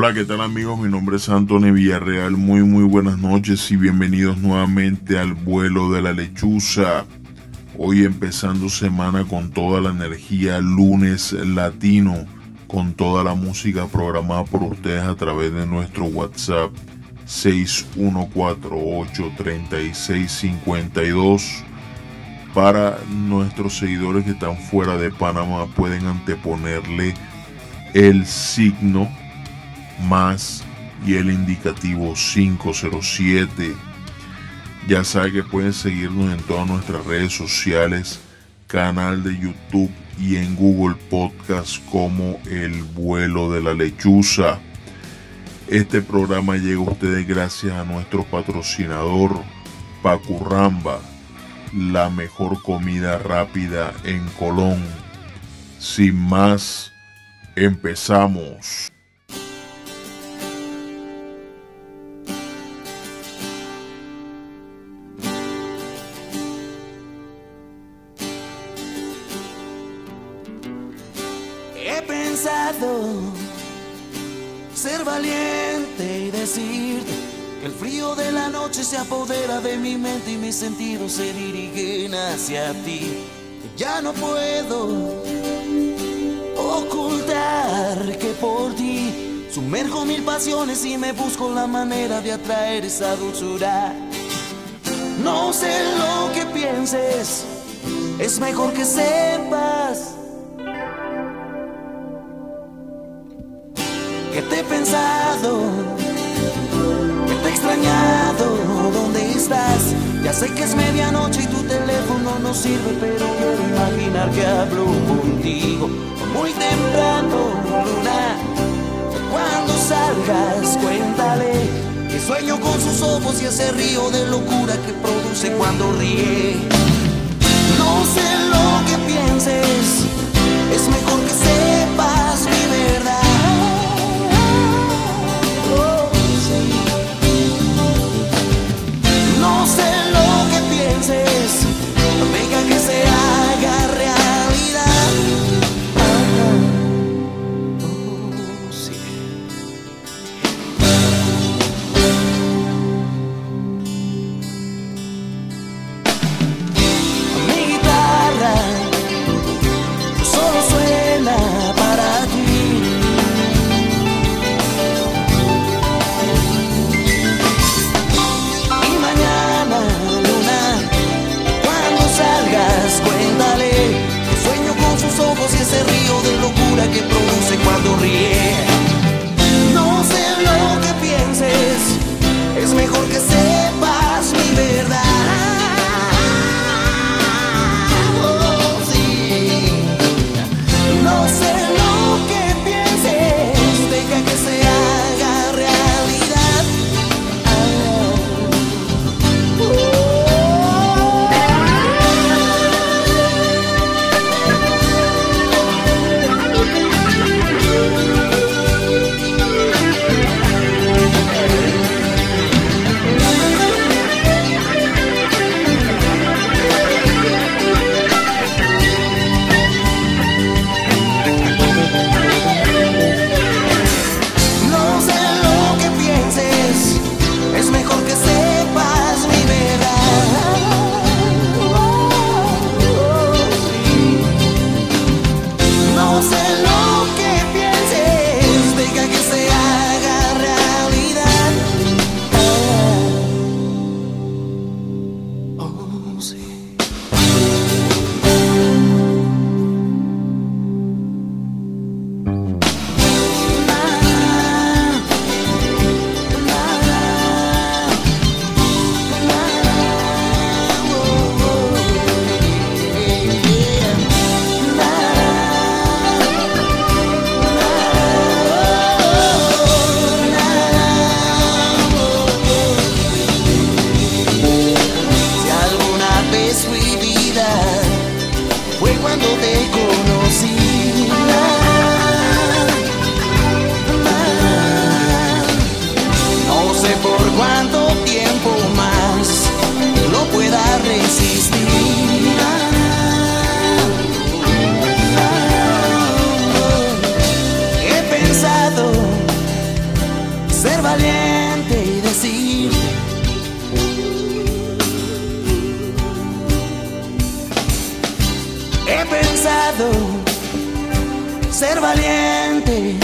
Hola, ¿qué tal amigos? Mi nombre es Antonio Villarreal. Muy, muy buenas noches y bienvenidos nuevamente al vuelo de la lechuza. Hoy empezando semana con toda la energía, lunes latino, con toda la música programada por ustedes a través de nuestro WhatsApp 61483652. Para nuestros seguidores que están fuera de Panamá pueden anteponerle el signo más y el indicativo 507. Ya saben que pueden seguirnos en todas nuestras redes sociales, canal de YouTube y en Google Podcast como El vuelo de la lechuza. Este programa llega a ustedes gracias a nuestro patrocinador Pacurramba, la mejor comida rápida en Colón. Sin más, empezamos. Ser valiente y decirte que el frío de la noche se apodera de mi mente y mis sentidos se dirigen hacia ti. Ya no puedo ocultar que por ti sumerjo mil pasiones y me busco la manera de atraer esa dulzura. No sé lo que pienses, es mejor que sepas sé que es medianoche y tu teléfono no sirve, pero quiero imaginar que hablo contigo muy temprano, luna. Cuando salgas, cuéntale que sueño con sus ojos y ese río de locura que produce cuando ríe. No sé lo que pienses, es mejor He pensado ser valiente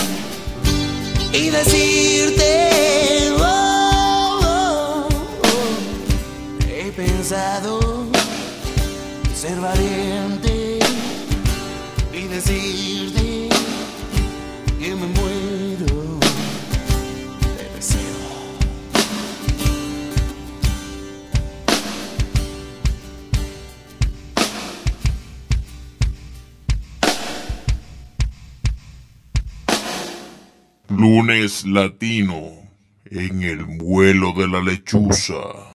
y decirte, oh, oh, oh". he pensado ser valiente y decirte. Lunes latino en el vuelo de la lechuza.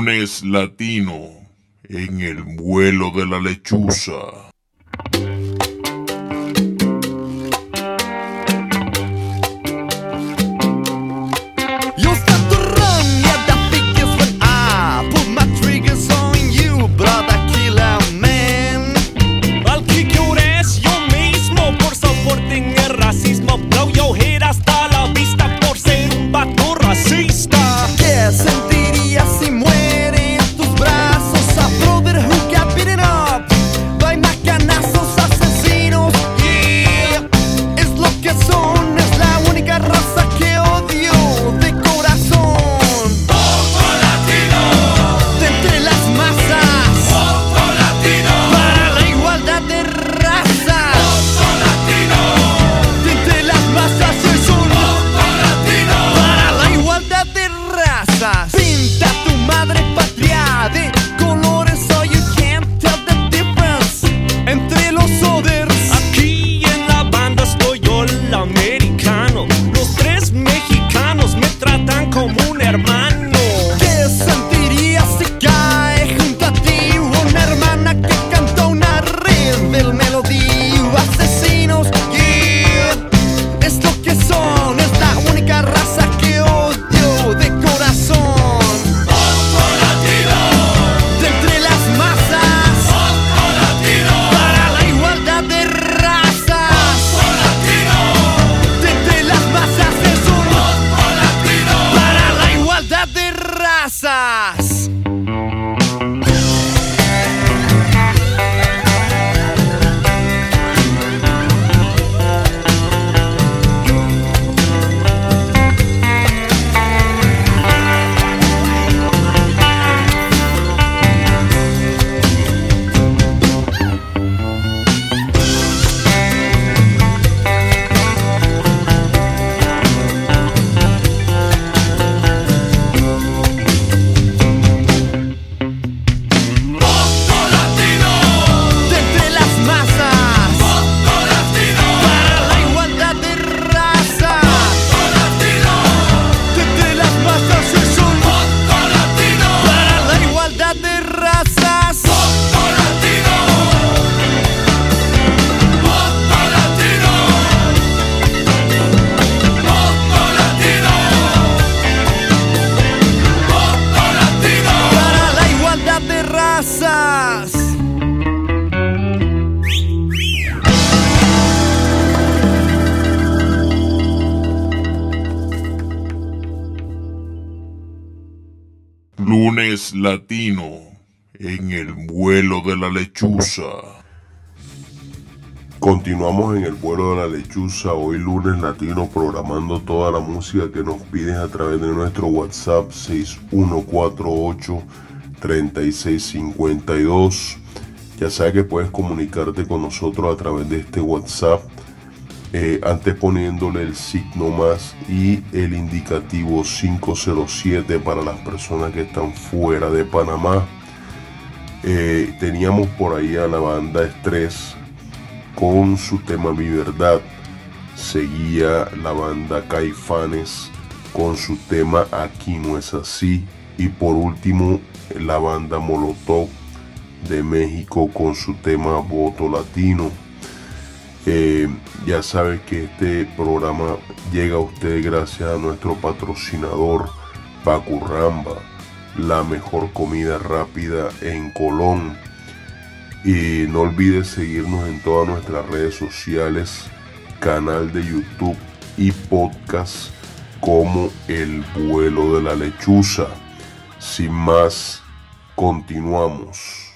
Lunes Latino en el vuelo de la lechuza. Continuamos en el vuelo de la lechuza, hoy lunes latino, programando toda la música que nos pides a través de nuestro WhatsApp 6148 3652. Ya sabes que puedes comunicarte con nosotros a través de este WhatsApp eh, anteponiéndole el signo más y el indicativo 507 para las personas que están fuera de Panamá. Eh, teníamos por ahí a la banda Estrés con su tema Mi Verdad. Seguía la banda Caifanes con su tema Aquí no es así. Y por último la banda Molotov de México con su tema Voto Latino. Eh, ya sabe que este programa llega a usted gracias a nuestro patrocinador Pacurramba, la mejor comida rápida en Colón. Y no olvide seguirnos en todas nuestras redes sociales, canal de YouTube y podcast como El vuelo de la lechuza. Sin más, continuamos.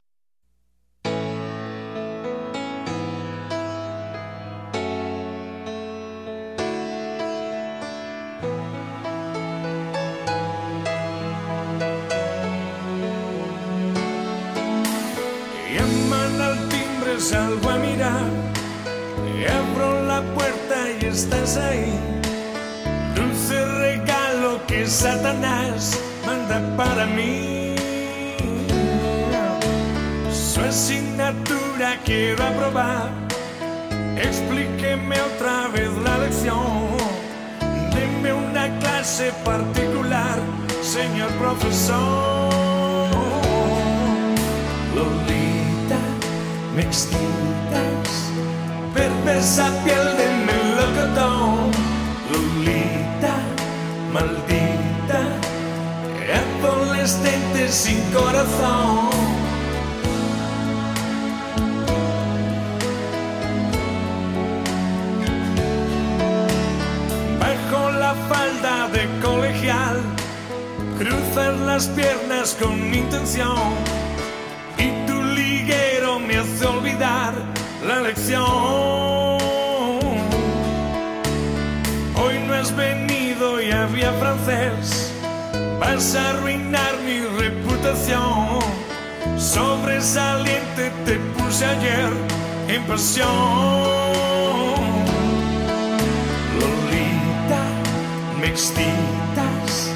clase particular, señor profesor. Lolita, me excitas, perversa piel de melocotón. Lolita, maldita, adolescente sin corazón. Piernas con intención y tu liguero me hace olvidar la lección. Hoy no has venido y había francés, vas a arruinar mi reputación. Sobresaliente te puse ayer en pasión. Lolita, me excitas,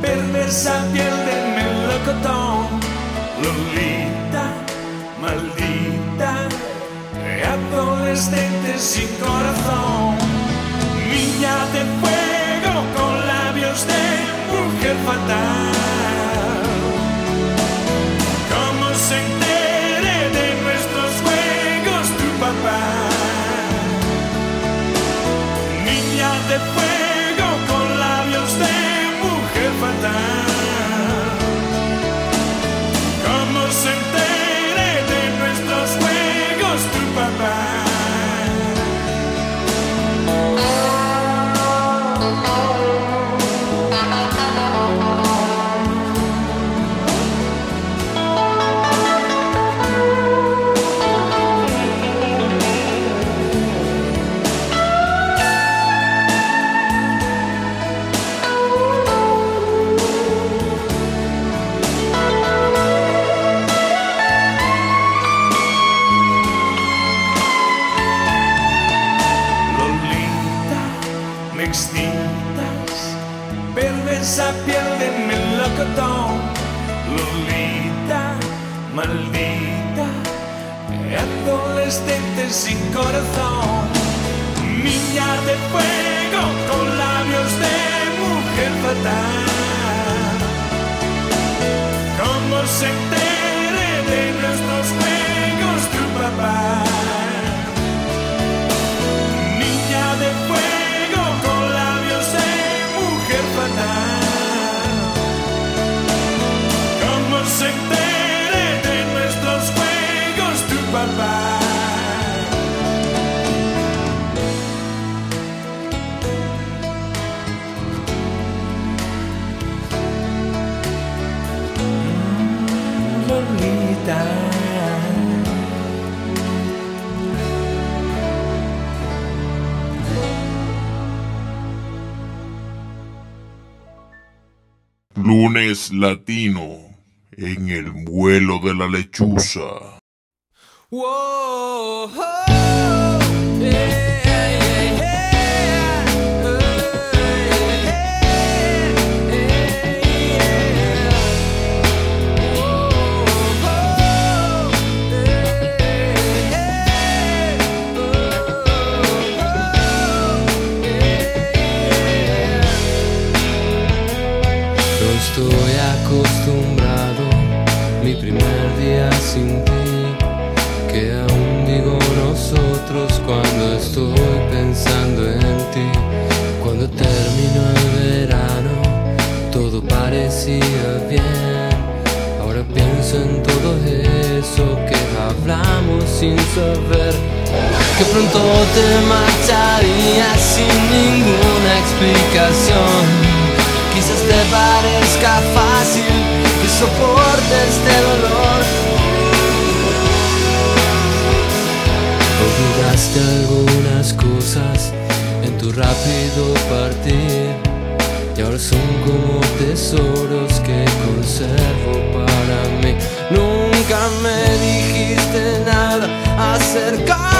perversa piel de melocotón. Lolita, maldita, adolescente sin corazón. Niña de fuego con labios de mujer fatal. ¿Cómo se entere de nuestros juegos tu papá? Niña de fuego corazón. Niña de fuego con labios de mujer fatal. ¿Cómo se entere de nuestros juegos tu papá? Latino en el vuelo de la lechuza. Whoa, parecía bien. Ahora pienso en todo eso que hablamos sin saber que pronto te marcharías sin ninguna explicación. Quizás te parezca fácil que soporte este dolor. Olvidaste algunas cosas en tu rápido partir ahora son como tesoros que conservo para mí. Nunca me dijiste nada acerca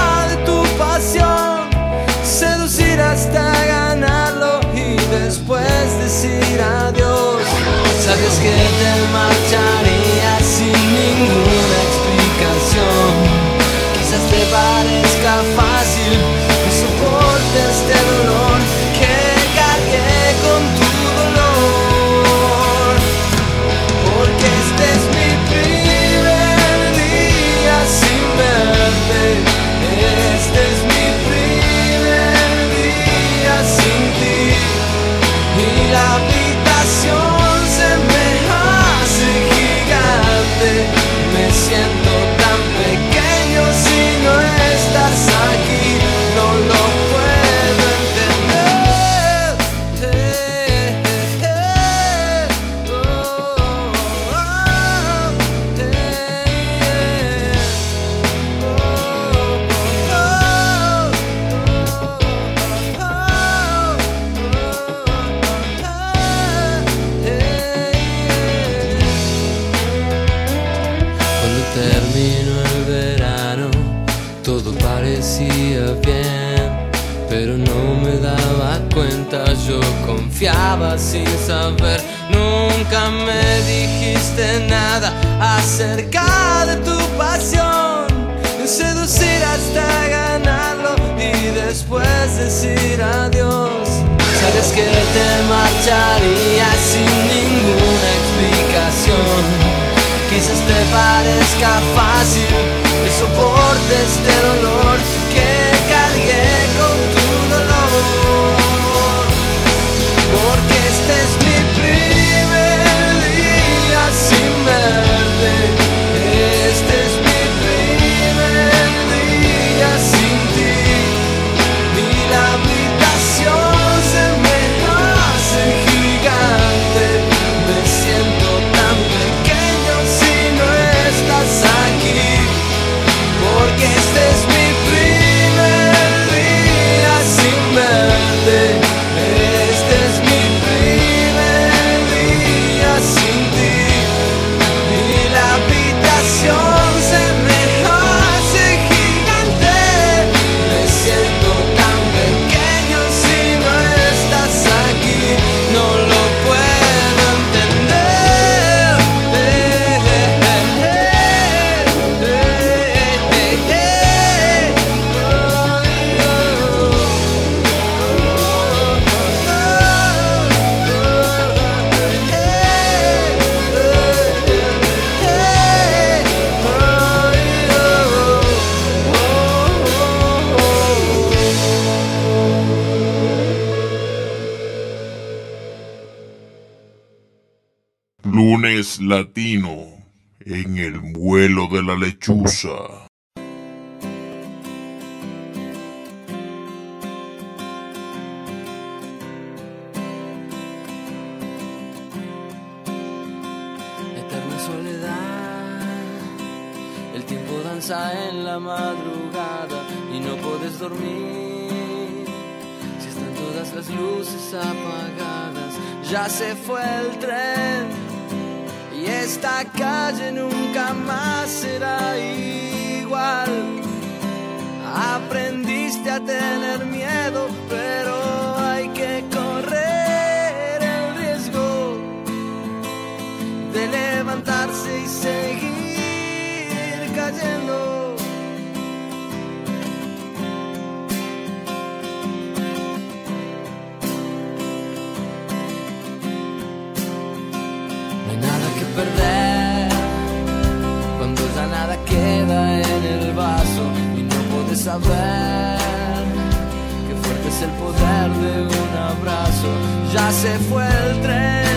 sin saber, nunca me dijiste nada acerca de tu pasión, seducir hasta ganarlo y después decir adiós. Sabes que te marcharías sin ninguna explicación. Quizás te parezca fácil que soporte este dolor A tener miedo, pero hay que correr el riesgo de levantarse y seguir cayendo. No hay nada que perder cuando ya nada queda en el vaso y no puedes saber el poder de un abrazo. Ya se fue el tren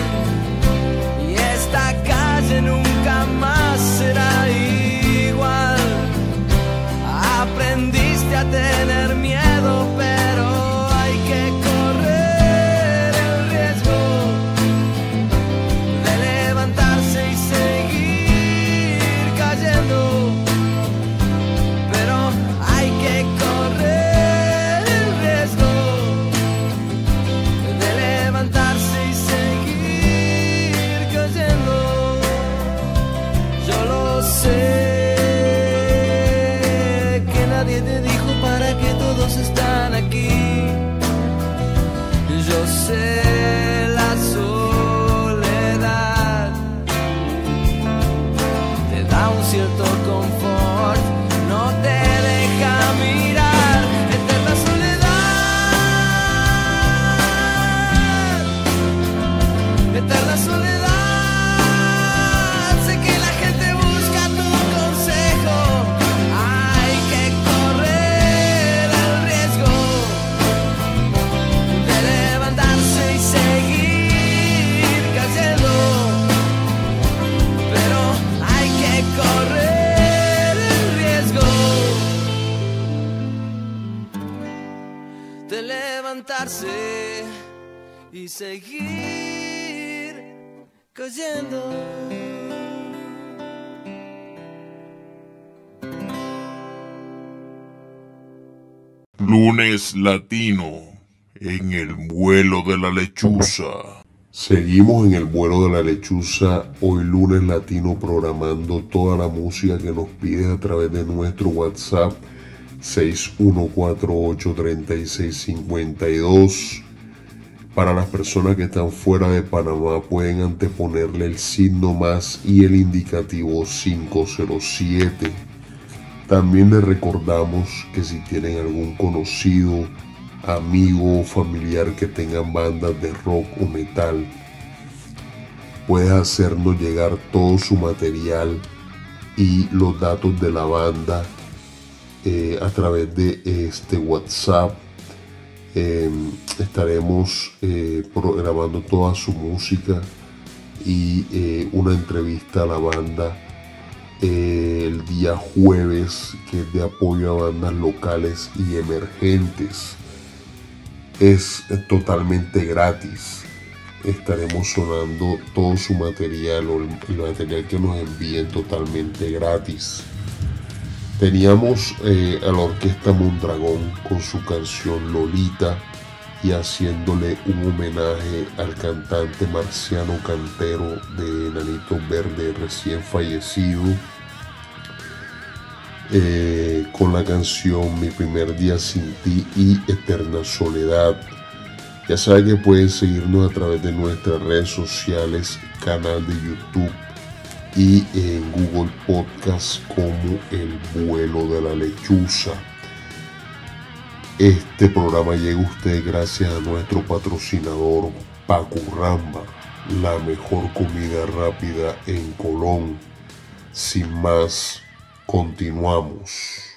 y seguir cayendo. Lunes latino en el vuelo de la lechuza. Seguimos en el vuelo de la lechuza, hoy lunes latino, programando toda la música que nos pides a través de nuestro WhatsApp 61483652. Para las personas que están fuera de Panamá pueden anteponerle el signo más y el indicativo 507. También les recordamos que si tienen algún conocido, amigo o familiar que tengan bandas de rock o metal, puedes hacernos llegar todo su material y los datos de la banda eh, a través de este WhatsApp. Eh, estaremos eh, programando toda su música y eh, una entrevista a la banda el día jueves que es de apoyo a bandas locales y emergentes. Es totalmente gratis. Estaremos sonando todo su material o el material que nos envíen totalmente gratis. Teníamos eh, a la orquesta Mondragón con su canción Lolita y haciéndole un homenaje al cantante Marciano Cantero de Enanito Verde recién fallecido eh, con la canción Mi primer día sin ti y Eterna Soledad. Ya saben que pueden seguirnos a través de nuestras redes sociales, canal de YouTube y en Google Podcast como El vuelo de la lechuza. Este programa llega a usted gracias a nuestro patrocinador Pacurramba, la mejor comida rápida en Colón. Sin más, continuamos.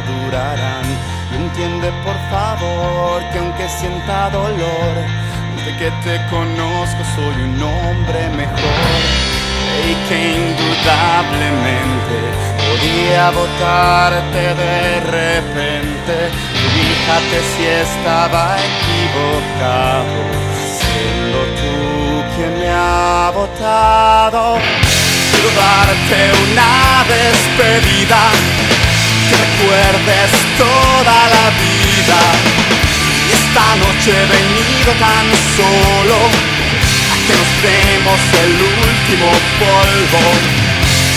Y entiende por favor que aunque sienta dolor, desde que te conozco soy un hombre mejor. Y que indudablemente podía votarte de repente. Fíjate si estaba equivocado, siendo tú quien me ha votado. Quiero darte una despedida, que recuerdes toda la vida. Y esta noche he venido tan solo que nos demos el último polvo.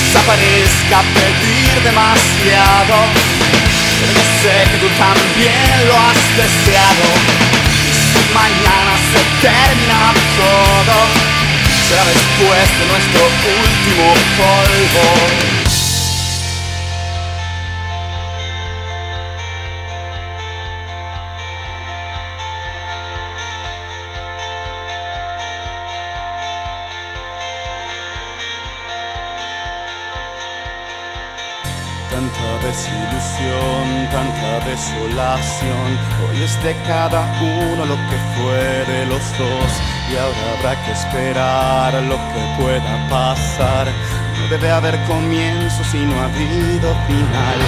Desaparezca pedir demasiado, pero yo sé que tú también lo has deseado. Y si mañana se termina todo, será después de nuestro último polvo. Tanta desolación. Hoy es de cada uno lo que fue de los dos. Y ahora habrá que esperar lo que pueda pasar. No debe haber comienzo si no ha habido final.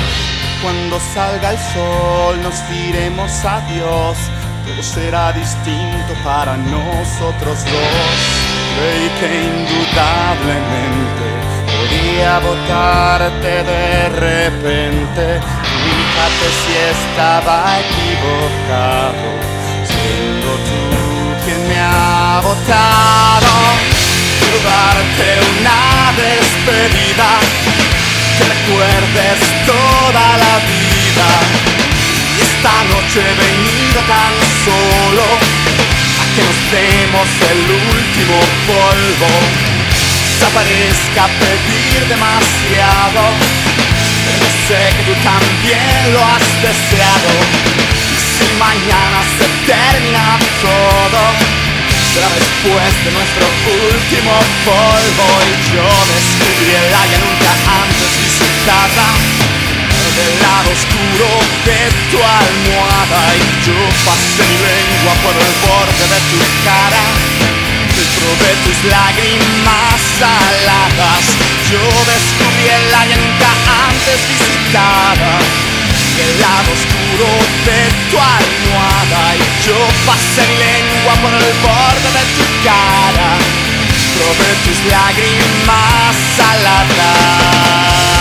Cuando salga el sol nos diremos adiós. Todo será distinto para nosotros dos. Creí que indudablemente podía votarte de repente. Si estaba equivocado, siendo tú quien me ha votado. Quiero darte una despedida, que recuerdes toda la vida. Y esta noche he venido tan solo a que nos demos el último polvo. Desaparezca pedir demasiado, sé que tú también lo has deseado. Y si mañana se termina todo, será después de nuestro último polvo. Y yo descubrí el área nunca antes visitada, del lado oscuro de tu almohada. Y yo pasé mi lengua por el borde de tu cara. Y probé tus lágrimas saladas Yo descubrí el nunca antes visitada El lado oscuro de tu almohada Y yo pasé mi lengua por el borde de tu cara Probé tus lágrimas saladas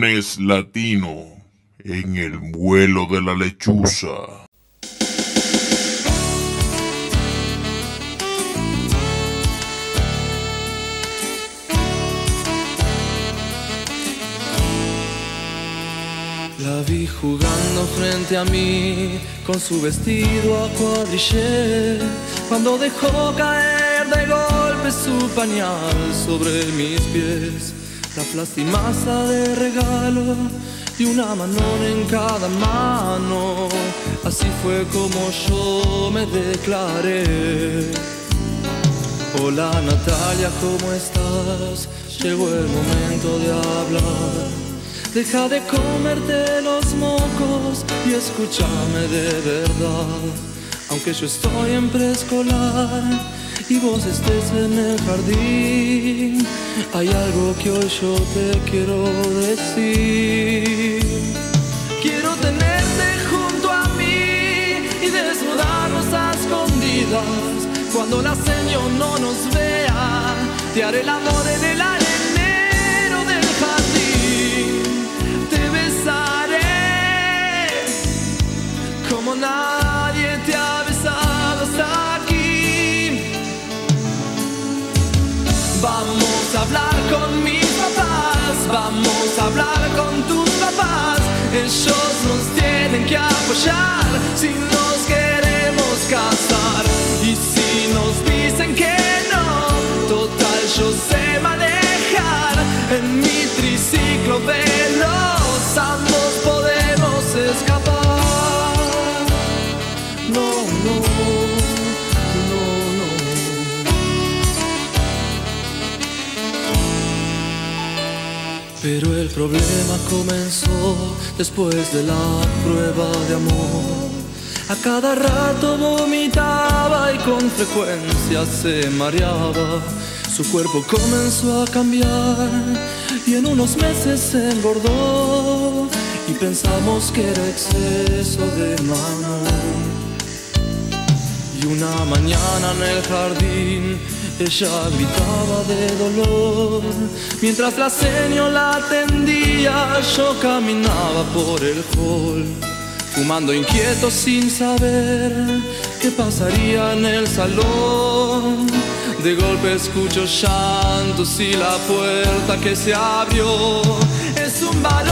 Lunes Latino en el vuelo de la lechuza. La vi jugando frente a mí con su vestido a cuadrillé cuando dejó caer de golpe su pañal sobre mis pies. La plastimaza de regalo y una manón en cada mano. Así fue como yo me declaré. Hola Natalia, ¿cómo estás? Llegó el momento de hablar. Deja de comerte los mocos y escúchame de verdad. Aunque yo estoy en preescolar y vos estés en el jardín, hay algo que hoy yo te quiero decir. Quiero tenerte junto a mí y desnudarnos a escondidas. Cuando la señor no nos vea, te haré el amor en el arenero Ellos nos tienen que apoyar si nos queremos casar. Y si nos dicen que no, total yo sé manejar. Problema comenzó después de la prueba de amor. A cada rato vomitaba y con frecuencia se mareaba. Su cuerpo comenzó a cambiar y en unos meses se engordó. Y pensamos que era exceso de mano. Y una mañana en el jardín ella gritaba de dolor. Mientras la señora la atendía, yo caminaba por el hall. Fumando inquieto sin saber qué pasaría en el salón. De golpe escucho llantos y la puerta que se abrió es un varón.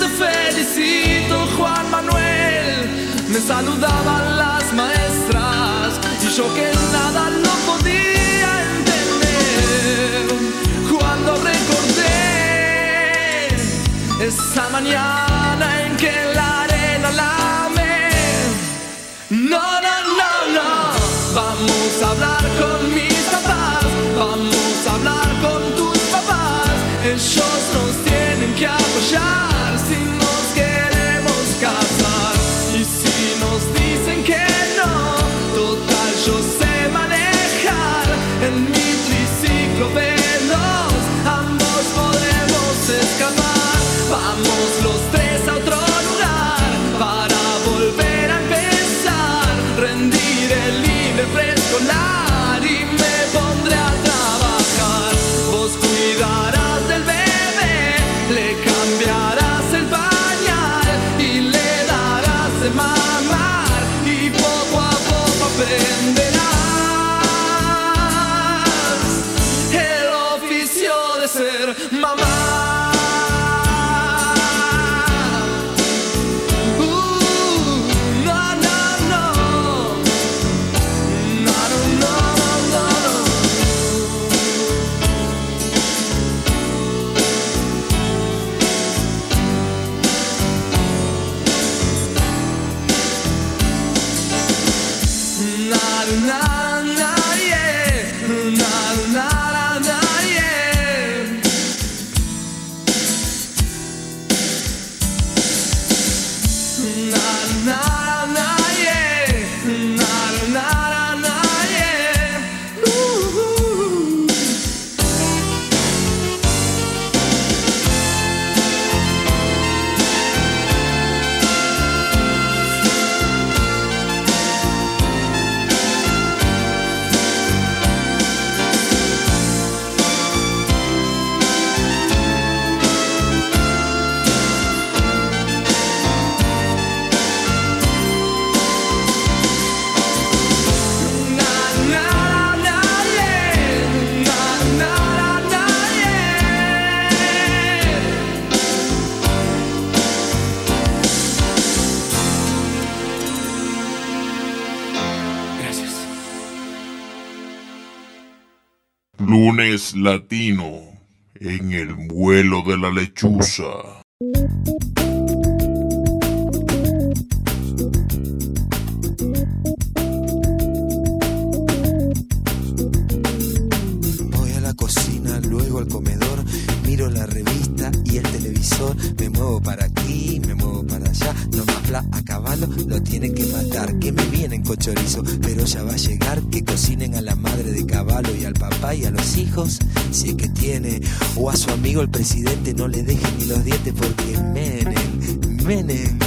Te felicito, Juan Manuel. me saludaban las maestras yo que nada lo podía entender. Cuando recordé esa mañana en que la arena la amé. No, no, no, no, vamos a hablar con mis papás, vamos a hablar con tus papás, ellos nos tienen que apoyar Lunes latino en el vuelo de la lechuza. A caballo, lo tienen que matar, que me vienen con chorizo, pero ya va a llegar, que cocinen a la madre de caballo y al papá y a los hijos, si es que tiene, o a su amigo el presidente, no le dejen ni los dientes porque Menem, Menem,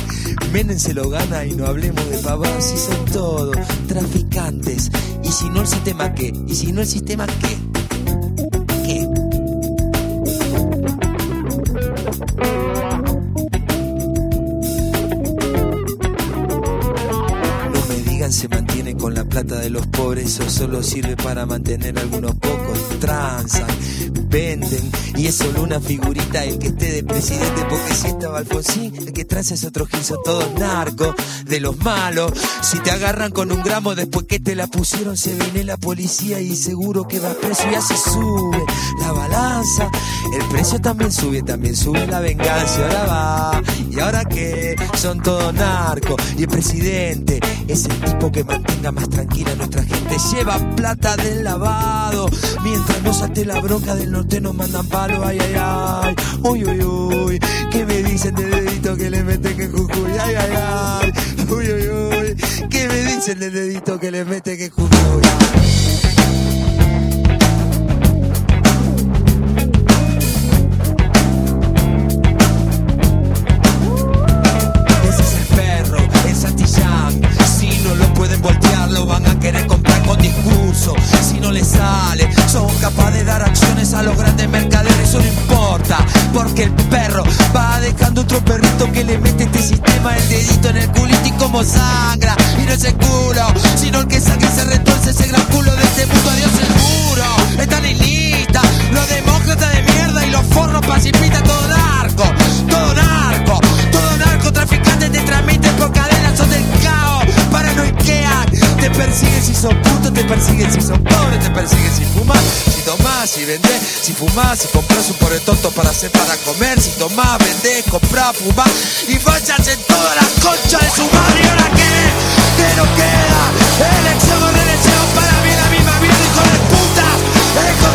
Menem se lo gana y no hablemos de pavos, si son todos traficantes, y si no el sistema qué, y si no el sistema ¿Qué? Pobres, eso solo sirve para mantener algunos pocos. Transan, venden, y es solo una figurita el que esté de presidente, porque si estaba Alfonsín, el que transa es otro gil, son todos narcos, de los malos. Si te agarran con un gramo después que te la pusieron, se viene la policía y seguro que vas preso y así sube la balanza. El precio también sube, también sube la venganza. Ahora va, y ahora que son todos narcos. Y el presidente es el tipo que mantenga más tranquila a nuestra gente. Lleva plata del lavado. Mientras nos ate la bronca del norte nos mandan palo. Ay, ay, ay. Uy, uy, uy. ¿Qué me dicen del dedito que le meten en Jujuy? Ay, ay, ay. Uy, uy, uy. ¿Qué me dicen del dedito que le meten en Jujuy? que el perro va dejando otro perrito que le mete este sistema el dedito en el culito y como sangra. Y no es el culo sino el que saque se retorce ese gran culo de este mundo. Adiós el muro están en lista los demócratas de mierda y los forros pacifistas todo narco todo narco todo narcotraficante te transmiten por cadenas son del caos para paranoiquean te persiguen si son te persiguen, si son pobres te persiguen, si fumas, si tomás, si vendés, si fumás, si compras un pobre tonto para hacer para comer, si tomás, vendés, comprás, fumás y vayas en toda la concha de su madre. ¿Y ahora qué? ¿Qué nos queda? Elección o reelección para mí la misma vida, hijo de puta.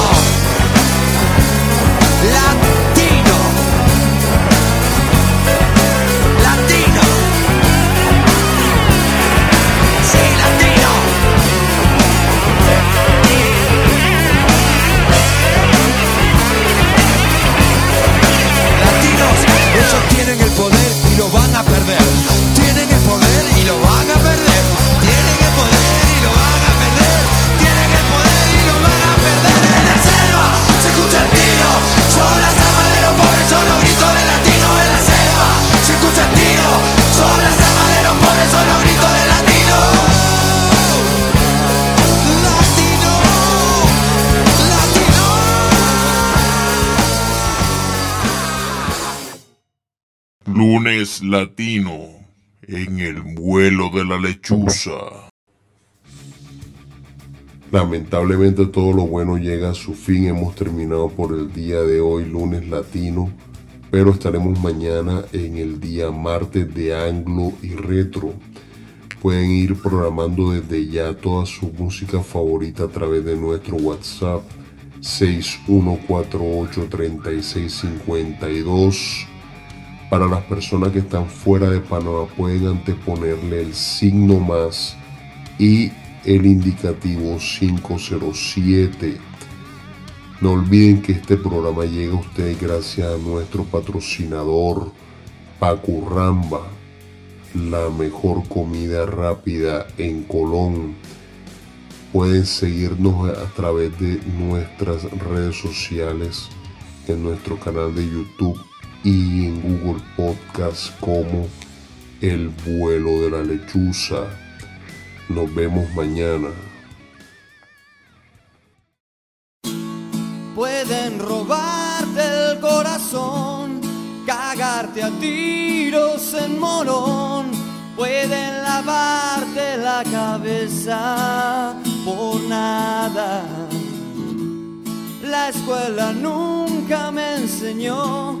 Latino en el vuelo de la lechuza. Lamentablemente todo lo bueno llega a su fin. Hemos terminado por el día de hoy, lunes latino. Pero estaremos mañana en el día martes de anglo y retro. Pueden ir programando desde ya toda su música favorita a través de nuestro WhatsApp 61483652. Para las personas que están fuera de Panamá pueden anteponerle el signo más y el indicativo 507. No olviden que este programa llega a ustedes gracias a nuestro patrocinador Pacurramba, la mejor comida rápida en Colón. Pueden seguirnos a través de nuestras redes sociales, en nuestro canal de YouTube y en Google Podcast como El vuelo de la lechuza. Nos vemos mañana. Pueden robarte el corazón, cagarte a tiros en morón, pueden lavarte la cabeza por nada. La escuela nunca me enseñó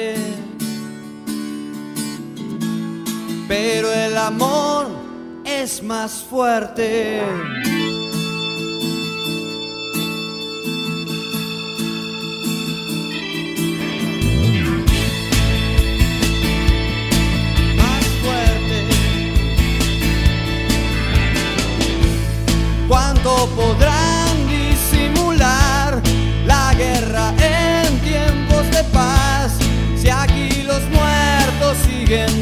Pero el amor es más fuerte. más fuerte. ¿Cuánto podrán disimular la guerra en tiempos de paz si aquí los muertos siguen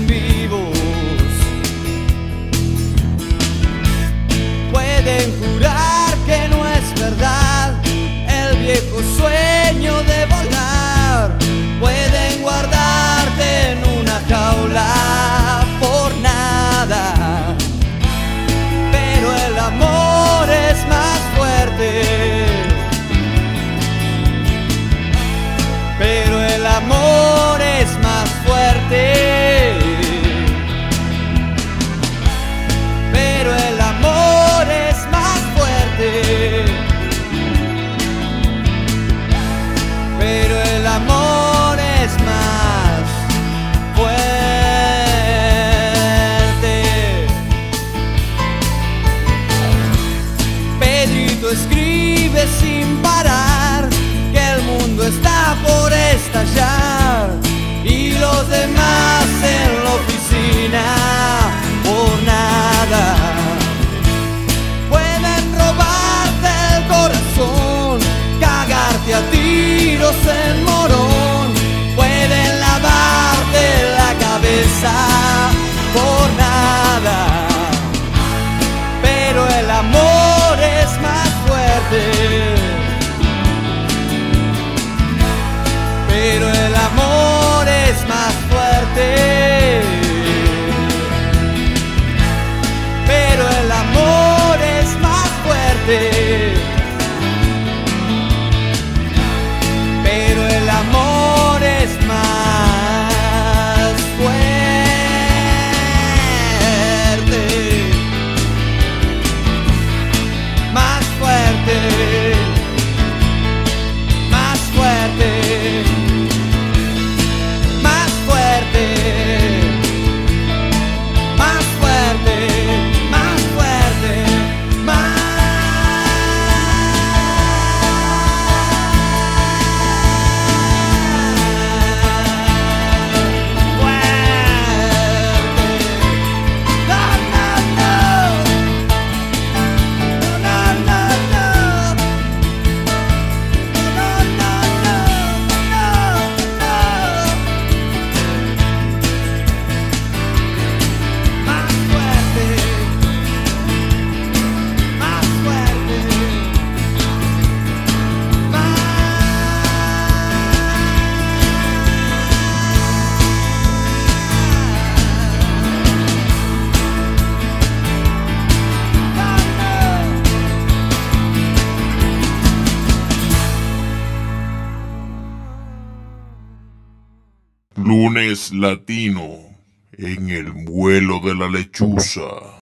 Latino en el vuelo de la lechuza.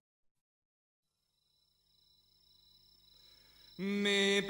Me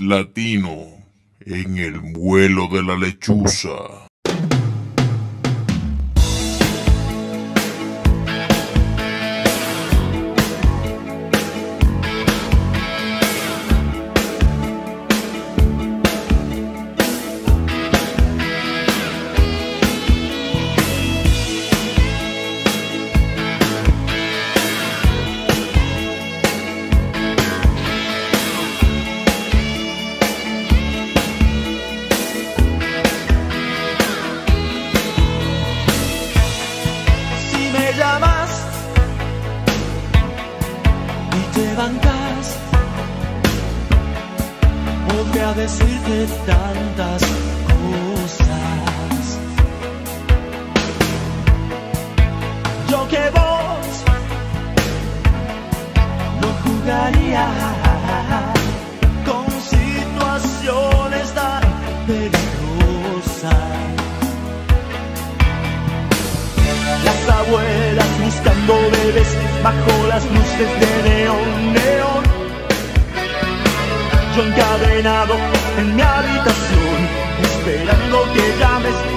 latino en el vuelo de la lechuza. neón, neón. Yo encadenado en mi habitación, esperando que llames.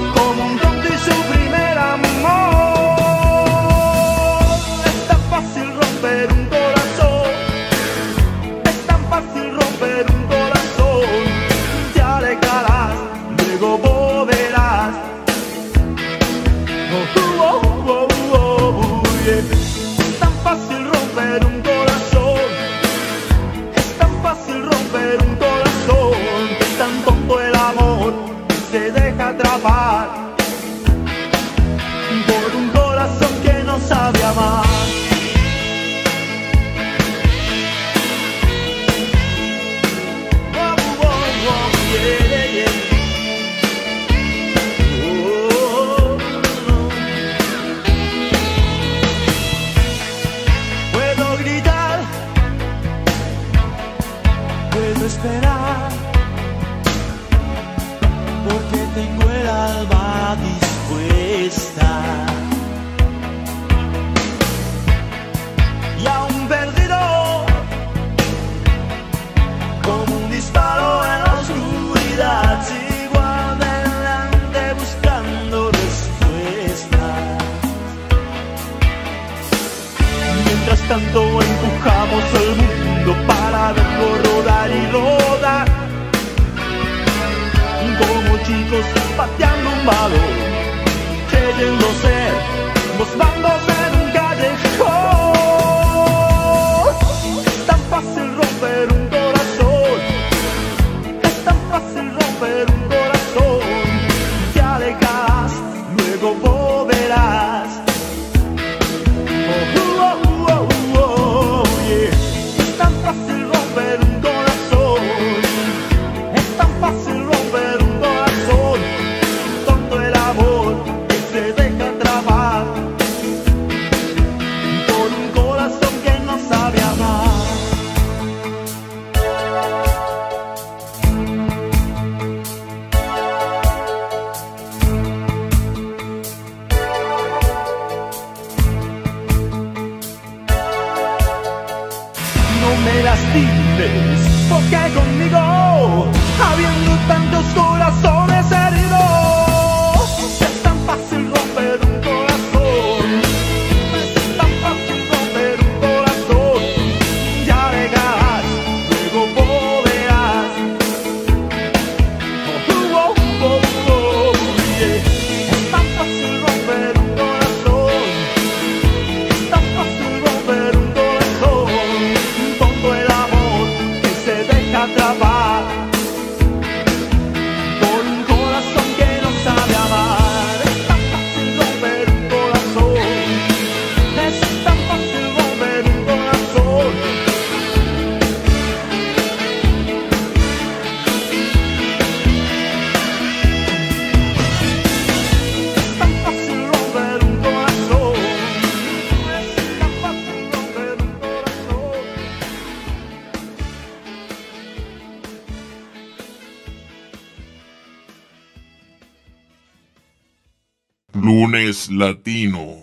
es latino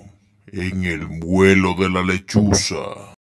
en el vuelo de la lechuza.